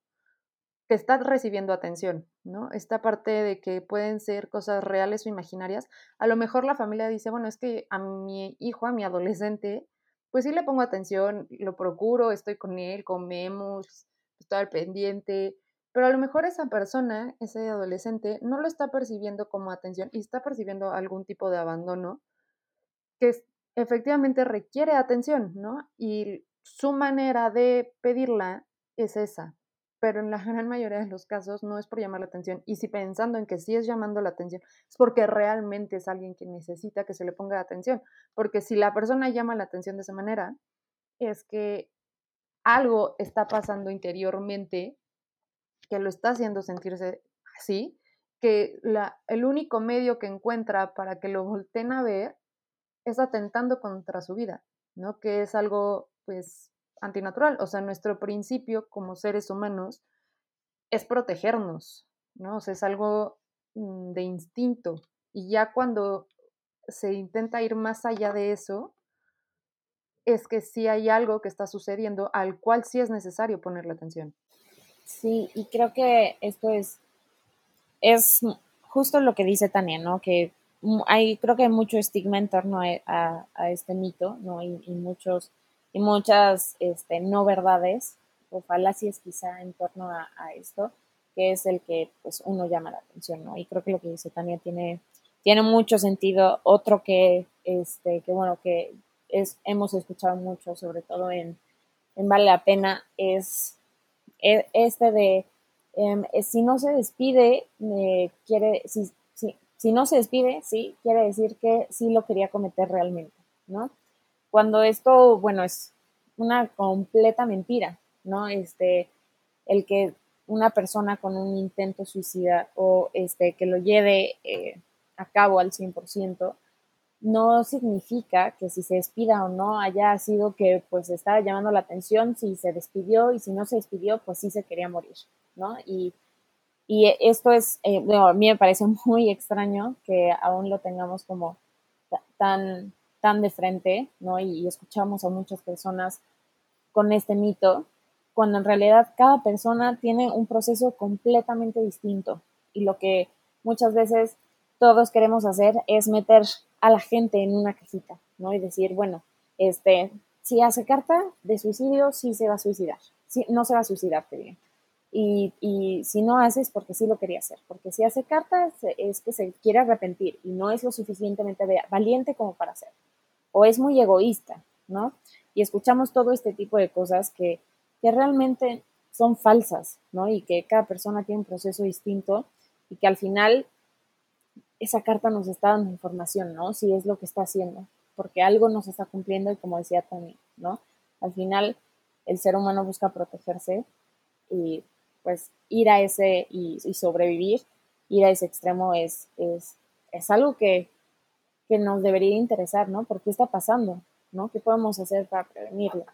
que está recibiendo atención, ¿no? Esta parte de que pueden ser cosas reales o imaginarias, a lo mejor la familia dice, bueno, es que a mi hijo, a mi adolescente, pues sí le pongo atención, lo procuro, estoy con él, comemos, estoy al pendiente, pero a lo mejor esa persona, ese adolescente, no lo está percibiendo como atención y está percibiendo algún tipo de abandono que efectivamente requiere atención, ¿no? Y su manera de pedirla es esa, pero en la gran mayoría de los casos no es por llamar la atención. Y si pensando en que sí es llamando la atención, es porque realmente es alguien que necesita que se le ponga atención. Porque si la persona llama la atención de esa manera, es que algo está pasando interiormente que lo está haciendo sentirse así, que la, el único medio que encuentra para que lo volteen a ver es atentando contra su vida, ¿no? Que es algo, pues, antinatural. O sea, nuestro principio como seres humanos es protegernos, ¿no? O sea, es algo mm, de instinto. Y ya cuando se intenta ir más allá de eso, es que sí hay algo que está sucediendo al cual sí es necesario ponerle atención. Sí, y creo que esto es, es justo lo que dice Tania, ¿no? Que hay, creo que hay mucho estigma en torno a, a, este mito, ¿no? Y, y muchos y muchas este, no verdades o falacias quizá en torno a, esto, que es el que pues uno llama la atención, ¿no? Y creo que lo que dice Tania tiene, tiene mucho sentido. Otro que, este, que bueno, que es, hemos escuchado mucho, sobre todo en, en Vale la Pena, es e, este de em, si no se despide, quiere, si, si, si no se despide, sí, quiere decir que sí lo quería cometer realmente, ¿no? Cuando esto, bueno, es una completa mentira, ¿no? Este, el que una persona con un intento suicida o este, que lo lleve eh, a cabo al 100%, no significa que si se despida o no haya sido que pues estaba llamando la atención, si se despidió y si no se despidió, pues sí se quería morir, ¿no? Y, y esto es, eh, a mí me parece muy extraño que aún lo tengamos como tan, tan de frente, ¿no? Y, escuchamos a muchas personas con este mito, cuando en realidad cada persona tiene un proceso completamente distinto. Y lo que muchas veces todos queremos hacer es meter a la gente en una cajita, ¿no? Y decir, bueno, este, si hace carta de suicidio, sí se va a suicidar. Sí, no se va a suicidar, te digo. Y, y, si no haces, porque sí lo quería hacer. Porque si hace carta, es que se quiere arrepentir y no es lo suficientemente valiente como para hacerlo o es muy egoísta, ¿no? Y escuchamos todo este tipo de cosas que, que realmente son falsas, ¿no? Y que cada persona tiene un proceso distinto y que al final esa carta nos está dando información, ¿no? Si es lo que está haciendo, porque algo nos está cumpliendo y como decía Tony, ¿no? Al final el ser humano busca protegerse y pues ir a ese y, y sobrevivir, ir a ese extremo es, es, es algo que, que nos debería interesar, ¿no? ¿Por qué está pasando? ¿No? ¿Qué podemos hacer para prevenirlo?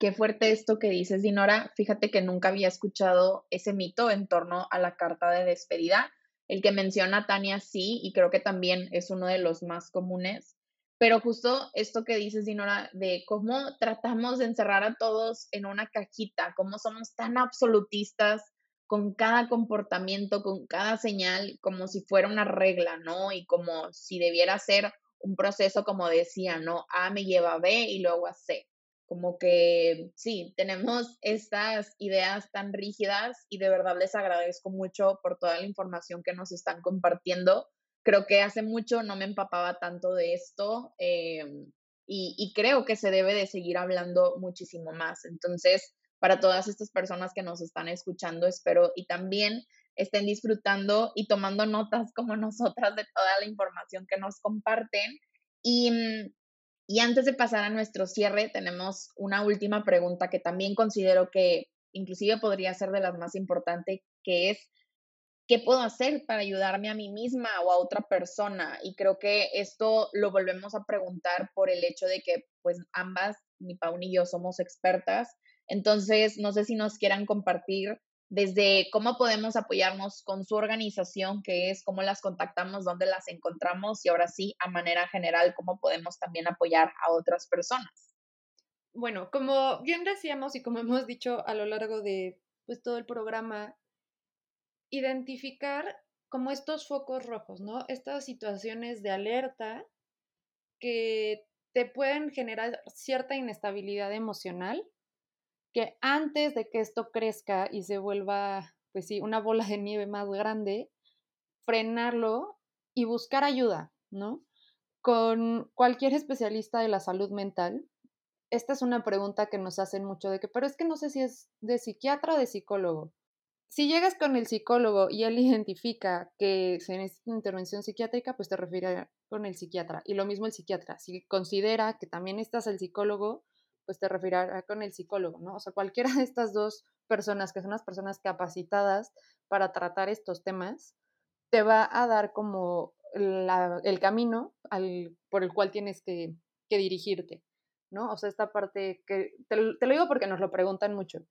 Qué fuerte esto que dices, Dinora. Fíjate que nunca había escuchado ese mito en torno a la carta de despedida. El que menciona Tania sí, y creo que también es uno de los más comunes. Pero justo esto que dices, Dinora, de cómo tratamos de encerrar a todos en una cajita, cómo somos tan absolutistas con cada comportamiento, con cada señal, como si fuera una regla, ¿no? Y como si debiera ser un proceso, como decía, ¿no? A me lleva a B y luego a C. Como que sí, tenemos estas ideas tan rígidas y de verdad les agradezco mucho por toda la información que nos están compartiendo. Creo que hace mucho no me empapaba tanto de esto em, y, y creo que se debe de seguir hablando muchísimo más. Entonces, para todas estas personas que nos están escuchando, espero, y también estén disfrutando y tomando notas como nosotras de toda la información que nos comparten. Y, y antes de pasar a nuestro cierre, tenemos una última pregunta que también considero que inclusive podría ser de las más importantes, que es, ¿qué puedo hacer para ayudarme a mí misma o a otra persona? Y creo que esto lo volvemos a preguntar por el hecho de que pues ambas, ni Pau ni yo, somos expertas entonces, no sé si nos quieran compartir desde cómo podemos apoyarnos con su organización, que es cómo las contactamos, dónde las encontramos y ahora sí, a manera general, cómo podemos también apoyar a otras personas. Bueno, como bien decíamos y como hemos dicho a lo largo de pues, todo el programa, identificar como estos focos rojos, ¿no? Estas situaciones de alerta que te pueden generar cierta inestabilidad emocional, que antes de que esto crezca y se vuelva, pues sí, una bola de nieve más grande, frenarlo y buscar ayuda, ¿no? Con cualquier especialista de la salud mental, esta es una pregunta que nos hacen mucho de que, pero es que no sé si es de psiquiatra o de psicólogo. Si llegas con el psicólogo y él identifica que se necesita una intervención psiquiátrica, pues te refiere con el psiquiatra. Y lo mismo el psiquiatra. Si considera que también estás el psicólogo, pues te referirá con el psicólogo, ¿no? O sea, cualquiera de estas dos personas, que son las personas capacitadas para tratar estos temas, te va a dar como el camino por el cual tienes que, que dirigirte. ¿no? O sea, esta parte que te, te, lo digo porque nos lo preguntan mucho,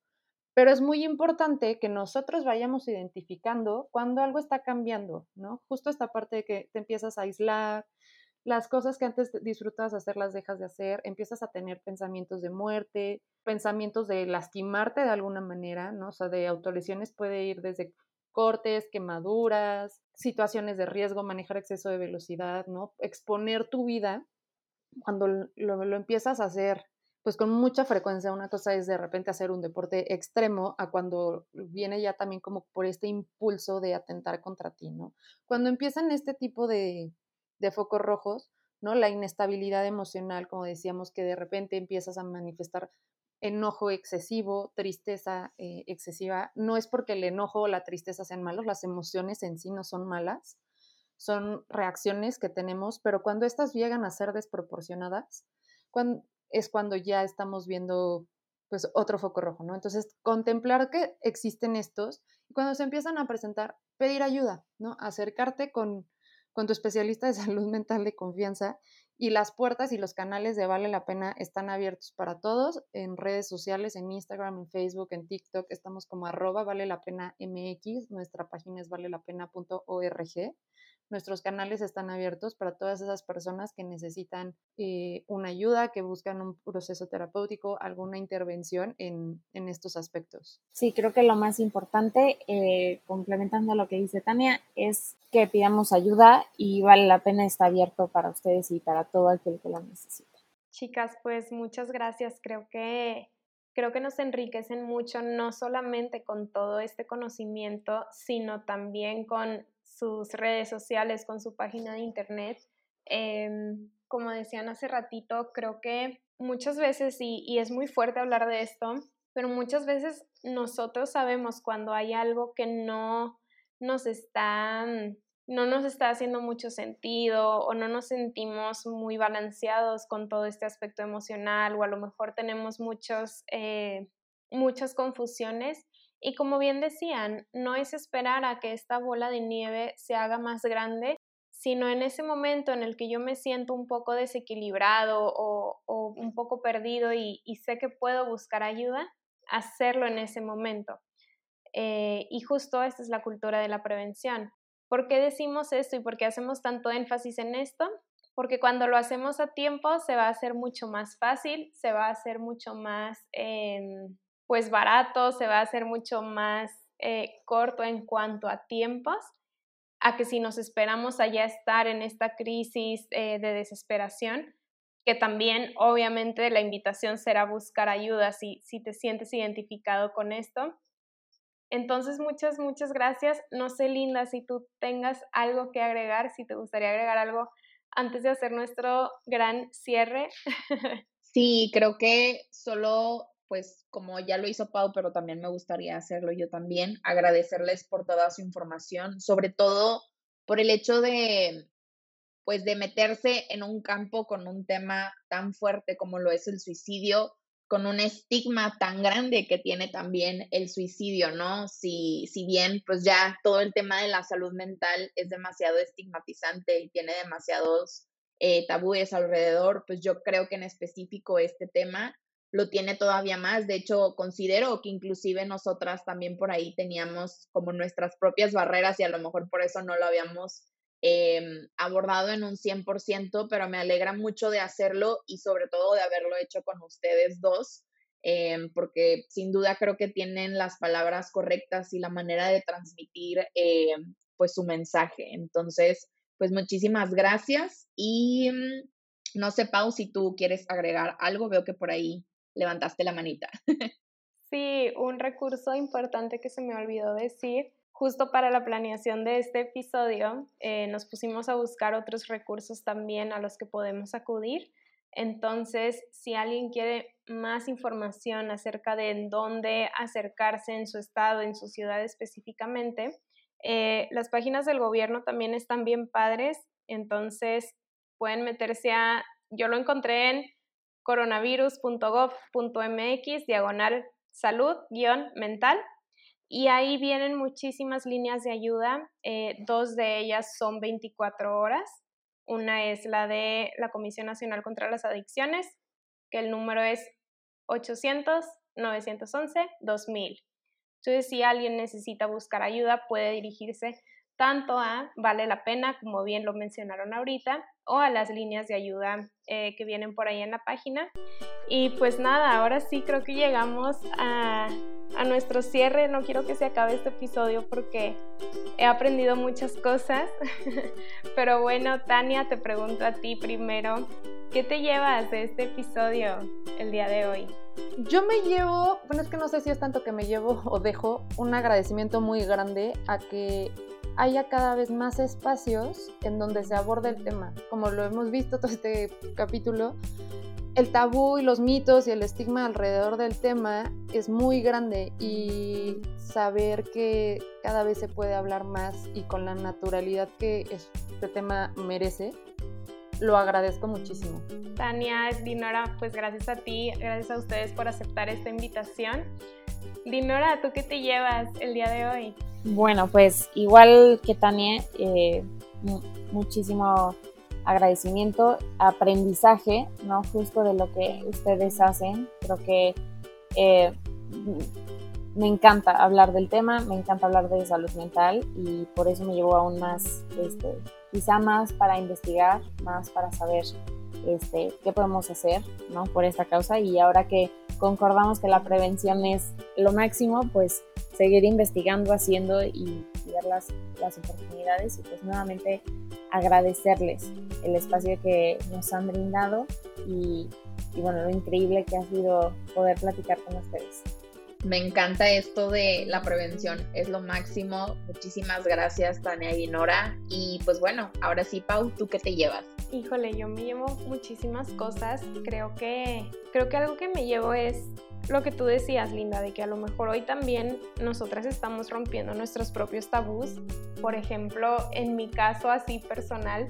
pero es muy importante que nosotros vayamos identificando cuando algo está cambiando, ¿no? Justo esta parte de que te empiezas a aislar, las cosas que antes disfrutabas hacer las dejas de hacer, empiezas a tener pensamientos de muerte, pensamientos de lastimarte de alguna manera, ¿no? O sea, de autolesiones puede ir desde cortes, quemaduras, situaciones de riesgo, manejar exceso de velocidad, ¿no? Exponer tu vida cuando lo, lo, empiezas a hacer, pues con mucha frecuencia, una cosa es de repente hacer un deporte extremo a cuando viene ya también como por este impulso de atentar contra ti, ¿no? Cuando empiezan este tipo de, de focos rojos, ¿no? La inestabilidad emocional, como decíamos, que de repente empiezas a manifestar enojo excesivo, tristeza eh, excesiva. No es porque el enojo o la tristeza sean malos, las emociones en sí no son malas, son reacciones que tenemos, pero cuando estas llegan a ser desproporcionadas, es cuando ya estamos viendo pues otro foco rojo, ¿no? Entonces, contemplar que existen estos y cuando se empiezan a presentar, pedir ayuda, ¿no? Acercarte con, con tu especialista de salud mental de confianza y las puertas y los canales de Vale la Pena están abiertos para todos en redes sociales, en Instagram, en Facebook, en TikTok. Estamos como arroba Vale la Pena MX. Nuestra página es valelapena.org nuestros canales están abiertos para todas esas personas que necesitan eh, una ayuda, que buscan un proceso terapéutico, alguna intervención en, en estos aspectos. Sí, creo que lo más importante, eh, complementando lo que dice Tania, es que pidamos ayuda y vale la pena estar abierto para ustedes y para todo aquel que lo necesite. Chicas, pues muchas gracias. Creo que creo que nos enriquecen mucho, no solamente con todo este conocimiento, sino también con sus redes sociales, con su página de internet. Em, como decían hace ratito, creo que muchas veces, y, es muy fuerte hablar de esto, pero muchas veces nosotros sabemos cuando hay algo que no nos está no nos está haciendo mucho sentido o no nos sentimos muy balanceados con todo este aspecto emocional o a lo mejor tenemos muchos, eh, muchas confusiones y como bien decían, no es esperar a que esta bola de nieve se haga más grande, sino en ese momento en el que yo me siento un poco desequilibrado o, un poco perdido y, sé que puedo buscar ayuda, hacerlo en ese momento. Eh, y justo esta es la cultura de la prevención. ¿Por qué decimos esto y por qué hacemos tanto énfasis en esto? Porque cuando lo hacemos a tiempo se va a hacer mucho más fácil, se va a hacer mucho más em, pues barato, se va a hacer mucho más eh, corto en cuanto a tiempos, a que si nos esperamos allá estar en esta crisis eh, de desesperación, que también obviamente la invitación será buscar ayuda si, si te sientes identificado con esto. Entonces, muchas, muchas gracias. No sé, Linda, si tú tengas algo que agregar, si te gustaría agregar algo antes de hacer nuestro gran cierre. Sí, creo que solo pues como ya lo hizo Pau, pero también me gustaría hacerlo yo también, agradecerles por toda su información, sobre todo por el hecho de, pues de meterse en un campo con un tema tan fuerte como lo es el suicidio, con un estigma tan grande que tiene también el suicidio, ¿no? Si, si bien pues ya todo el tema de la salud mental es demasiado estigmatizante y tiene demasiados eh, tabúes alrededor, pues yo creo que en específico este tema lo tiene todavía más. De hecho, considero que inclusive nosotras también por ahí teníamos como nuestras propias barreras y a lo mejor por eso no lo habíamos em, abordado en un 100%, pero me alegra mucho de hacerlo y sobre todo de haberlo hecho con ustedes dos, em, porque sin duda creo que tienen las palabras correctas y la manera de transmitir em, pues su mensaje. Entonces, pues muchísimas gracias y mm, no sé, Pau, si tú quieres agregar algo, veo que por ahí levantaste la manita. Sí, un recurso importante que se me olvidó decir. Justo para la planeación de este episodio, eh, nos pusimos a buscar otros recursos también a los que podemos acudir. Entonces, si alguien quiere más información acerca de en dónde acercarse en su estado, en su ciudad específicamente, eh, las páginas del gobierno también están bien padres. Entonces, pueden meterse a, yo lo encontré en coronavirus.gov.mx, diagonal salud-mental. Y ahí vienen muchísimas líneas de ayuda. Eh, dos de ellas son 24 horas. Una es la de la Comisión Nacional contra las Adicciones, que el número es 800-911-2000. Entonces, si alguien necesita buscar ayuda, puede dirigirse tanto a Vale la Pena, como bien lo mencionaron ahorita, o a las líneas de ayuda eh, que vienen por ahí en la página. Y pues nada, ahora sí creo que llegamos a, a nuestro cierre. No quiero que se acabe este episodio porque he aprendido muchas cosas. Pero bueno, Tania, te pregunto a ti primero, ¿qué te llevas de este episodio el día de hoy? Yo me llevo, bueno, es que no sé si es tanto que me llevo o dejo un agradecimiento muy grande a que haya cada vez más espacios en donde se aborde el tema. Como lo hemos visto todo este capítulo, el tabú y los mitos y el estigma alrededor del tema es muy grande y saber que cada vez se puede hablar más y con la naturalidad que este tema merece, lo agradezco muchísimo. Tania, Dinora, pues gracias a ti, gracias a ustedes por aceptar esta invitación. Dinora, ¿tú qué te llevas el día de hoy? Bueno, pues igual que Tania, eh, muchísimo agradecimiento, aprendizaje, ¿no? Justo de lo que ustedes hacen. Creo que eh, me encanta hablar del tema, me encanta hablar de salud mental y por eso me llevo aún más, este, quizá más para investigar, más para saber este, qué podemos hacer, ¿no? Por esta causa y ahora que concordamos que la prevención es lo máximo, pues seguir investigando, haciendo y, ver las, las, oportunidades y pues nuevamente agradecerles el espacio que nos han brindado y, y bueno, lo increíble que ha sido poder platicar con ustedes. Me encanta esto de la prevención, es lo máximo. Muchísimas gracias, Tania y Nora. Y pues bueno, ahora sí, Pau, ¿tú qué te llevas? Híjole, yo me llevo muchísimas cosas. Creo que, creo que algo que me llevo es lo que tú decías, Linda, de que a lo mejor hoy también nosotras estamos rompiendo nuestros propios tabús. Por ejemplo, en mi caso así personal,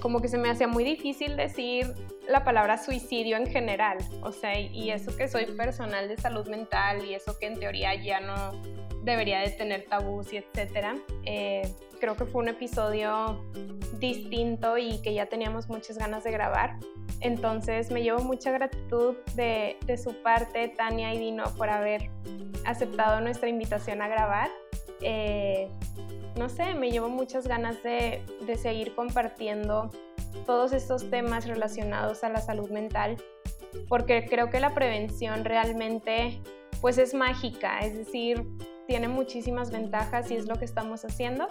como que se me hacía muy difícil decir la palabra suicidio en general. O sea, y eso que soy personal de salud mental y eso que en teoría ya no debería de tener tabús y etcétera. Eh, creo que fue un episodio distinto y que ya teníamos muchas ganas de grabar. Entonces me llevo mucha gratitud de, su parte, Tania y Dino, por haber aceptado nuestra invitación a grabar. Eh, no sé, me llevo muchas ganas de, de seguir compartiendo todos estos temas relacionados a la salud mental, porque creo que la prevención realmente pues es mágica, es decir, tiene muchísimas ventajas y es lo que estamos haciendo.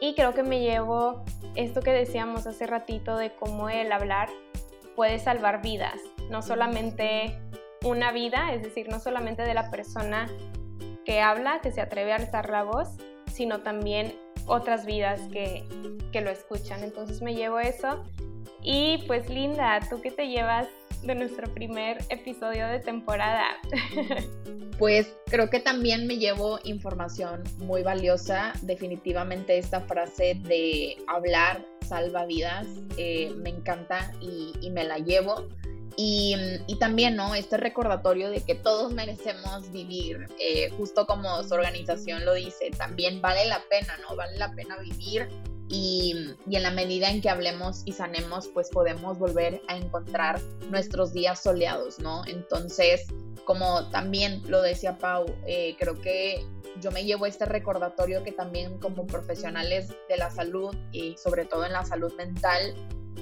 Y creo que me llevo esto que decíamos hace ratito de cómo el hablar puede salvar vidas, no solamente una vida, es decir, no solamente de la persona que habla, que se atreve a alzar la voz, sino también otras vidas que, que lo escuchan. Entonces me llevo eso. Y pues Linda, ¿tú qué te llevas de nuestro primer episodio de temporada? Pues creo que también me llevo información muy valiosa. Definitivamente esta frase de hablar salva vidas eh, me encanta y, me la llevo. Y, también, ¿no? Este recordatorio de que todos merecemos vivir, eh, justo como su organización lo dice, también vale la pena, ¿no? Vale la pena vivir y, y, en la medida en que hablemos y sanemos, pues podemos volver a encontrar nuestros días soleados, ¿no? Entonces, como también lo decía Pau, eh, creo que yo me llevo este recordatorio que también como profesionales de la salud y sobre todo en la salud mental,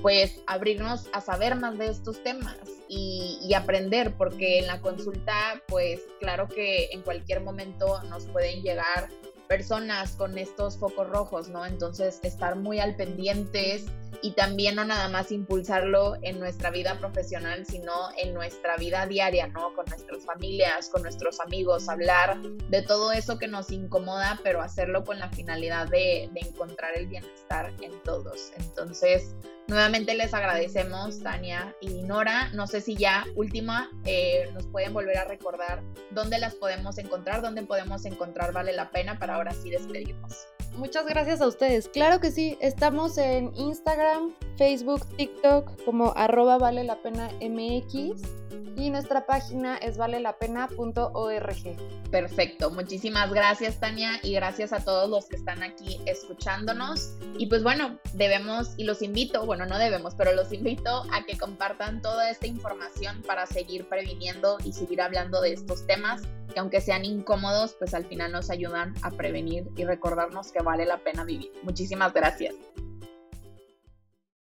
pues abrirnos a saber más de estos temas y, y, aprender, porque en la consulta, pues claro que en cualquier momento nos pueden llegar personas con estos focos rojos, ¿no? Entonces, estar muy al pendientes y también no nada más impulsarlo en nuestra vida profesional, sino en nuestra vida diaria, ¿no? Con nuestras familias, con nuestros amigos, hablar de todo eso que nos incomoda, pero hacerlo con la finalidad de, de encontrar el bienestar en todos. Entonces, nuevamente les agradecemos, Tania y Nora. No sé si ya última eh, nos pueden volver a recordar dónde las podemos encontrar, dónde podemos encontrar Vale la Pena para ahora sí despedirnos. Muchas gracias a ustedes. Claro que sí, estamos en Instagram, Facebook, TikTok como arroba vale la pena MX y nuestra página es valelapena.org. Perfecto, muchísimas gracias Tania y gracias a todos los que están aquí escuchándonos. Y pues bueno, debemos y los invito, bueno, no debemos, pero los invito a que compartan toda esta información para seguir previniendo y seguir hablando de estos temas que aunque sean incómodos, pues al final nos ayudan a prevenir y recordarnos que vale la pena vivir. Muchísimas gracias.